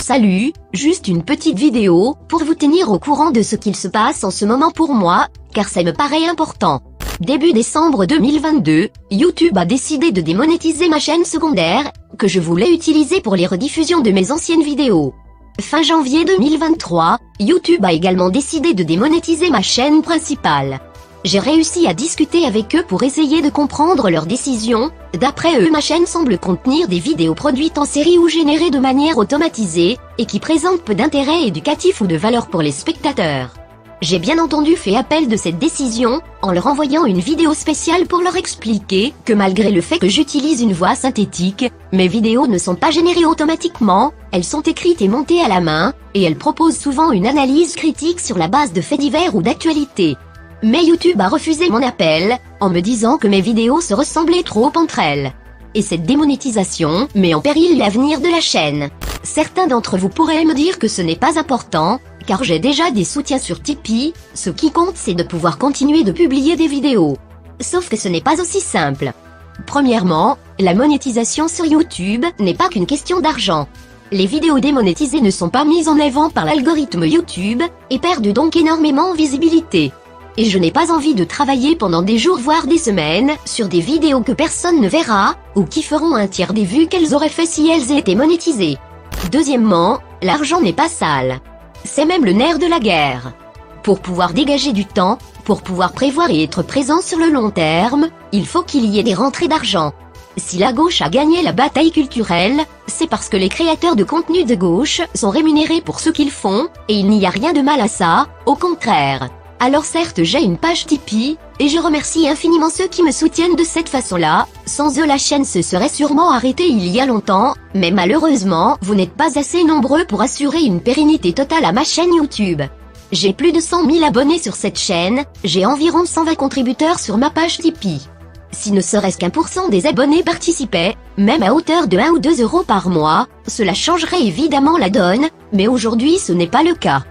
Salut, juste une petite vidéo, pour vous tenir au courant de ce qu'il se passe en ce moment pour moi, car ça me paraît important. Début décembre 2022, YouTube a décidé de démonétiser ma chaîne secondaire, que je voulais utiliser pour les rediffusions de mes anciennes vidéos. Fin janvier 2023, YouTube a également décidé de démonétiser ma chaîne principale. J'ai réussi à discuter avec eux pour essayer de comprendre leurs décisions. D'après eux, ma chaîne semble contenir des vidéos produites en série ou générées de manière automatisée, et qui présentent peu d'intérêt éducatif ou de valeur pour les spectateurs. J'ai bien entendu fait appel de cette décision, en leur envoyant une vidéo spéciale pour leur expliquer que malgré le fait que j'utilise une voix synthétique, mes vidéos ne sont pas générées automatiquement, elles sont écrites et montées à la main, et elles proposent souvent une analyse critique sur la base de faits divers ou d'actualités. Mais YouTube a refusé mon appel, en me disant que mes vidéos se ressemblaient trop entre elles. Et cette démonétisation met en péril l'avenir de la chaîne. Certains d'entre vous pourraient me dire que ce n'est pas important, car j'ai déjà des soutiens sur Tipeee, ce qui compte c'est de pouvoir continuer de publier des vidéos. Sauf que ce n'est pas aussi simple. Premièrement, la monétisation sur YouTube n'est pas qu'une question d'argent. Les vidéos démonétisées ne sont pas mises en avant par l'algorithme YouTube, et perdent donc énormément en visibilité et je n'ai pas envie de travailler pendant des jours voire des semaines sur des vidéos que personne ne verra, ou qui feront un tiers des vues qu'elles auraient fait si elles étaient monétisées. Deuxièmement, l'argent n'est pas sale. C'est même le nerf de la guerre. Pour pouvoir dégager du temps, pour pouvoir prévoir et être présent sur le long terme, il faut qu'il y ait des rentrées d'argent. Si la gauche a gagné la bataille culturelle, c'est parce que les créateurs de contenu de gauche sont rémunérés pour ce qu'ils font, et il n'y a rien de mal à ça, au contraire. Alors certes j'ai une page Tipeee, et je remercie infiniment ceux qui me soutiennent de cette façon-là, sans eux la chaîne se serait sûrement arrêtée il y a longtemps, mais malheureusement, vous n'êtes pas assez nombreux pour assurer une pérennité totale à ma chaîne YouTube. J'ai plus de 100 000 abonnés sur cette chaîne, j'ai environ 120 contributeurs sur ma page Tipeee. Si ne serait-ce qu'un pour cent des abonnés participaient, même à hauteur de 1 ou 2 euros par mois, cela changerait évidemment la donne, mais aujourd'hui ce n'est pas le cas.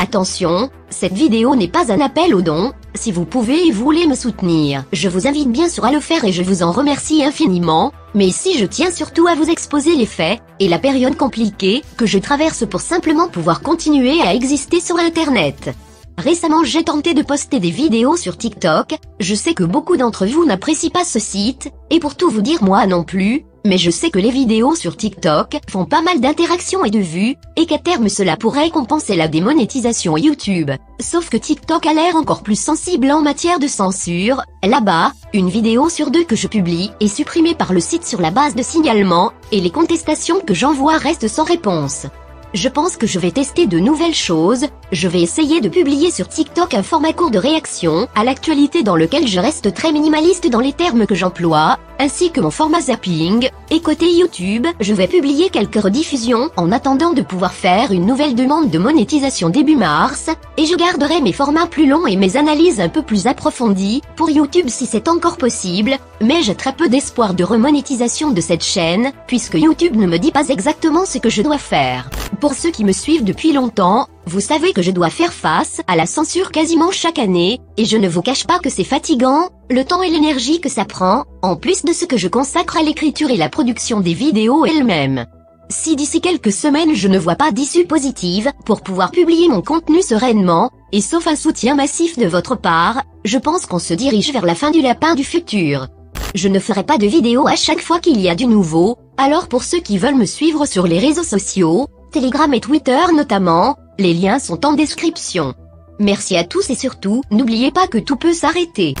Attention, cette vidéo n'est pas un appel au don, si vous pouvez et voulez me soutenir, je vous invite bien sûr à le faire et je vous en remercie infiniment, mais ici je tiens surtout à vous exposer les faits, et la période compliquée, que je traverse pour simplement pouvoir continuer à exister sur Internet. Récemment j'ai tenté de poster des vidéos sur TikTok, je sais que beaucoup d'entre vous n'apprécient pas ce site, et pour tout vous dire moi non plus, mais je sais que les vidéos sur TikTok font pas mal d'interactions et de vues, et qu'à terme cela pourrait compenser la démonétisation YouTube. Sauf que TikTok a l'air encore plus sensible en matière de censure. Là-bas, une vidéo sur deux que je publie est supprimée par le site sur la base de signalement, et les contestations que j'envoie restent sans réponse. Je pense que je vais tester de nouvelles choses, je vais essayer de publier sur TikTok un format court de réaction à l'actualité dans lequel je reste très minimaliste dans les termes que j'emploie, ainsi que mon format zapping, et côté YouTube, je vais publier quelques rediffusions en attendant de pouvoir faire une nouvelle demande de monétisation début mars, et je garderai mes formats plus longs et mes analyses un peu plus approfondies, pour YouTube si c'est encore possible, mais j'ai très peu d'espoir de remonétisation de cette chaîne, puisque YouTube ne me dit pas exactement ce que je dois faire. Pour ceux qui me suivent depuis longtemps, vous savez que je dois faire face à la censure quasiment chaque année, et je ne vous cache pas que c'est fatigant, le temps et l'énergie que ça prend, en plus de ce que je consacre à l'écriture et la production des vidéos elles-mêmes. Si d'ici quelques semaines je ne vois pas d'issue positive pour pouvoir publier mon contenu sereinement, et sauf un soutien massif de votre part, je pense qu'on se dirige vers la fin du lapin du futur. Je ne ferai pas de vidéo à chaque fois qu'il y a du nouveau, alors pour ceux qui veulent me suivre sur les réseaux sociaux, Telegram et Twitter notamment, les liens sont en description. Merci à tous et surtout, n'oubliez pas que tout peut s'arrêter.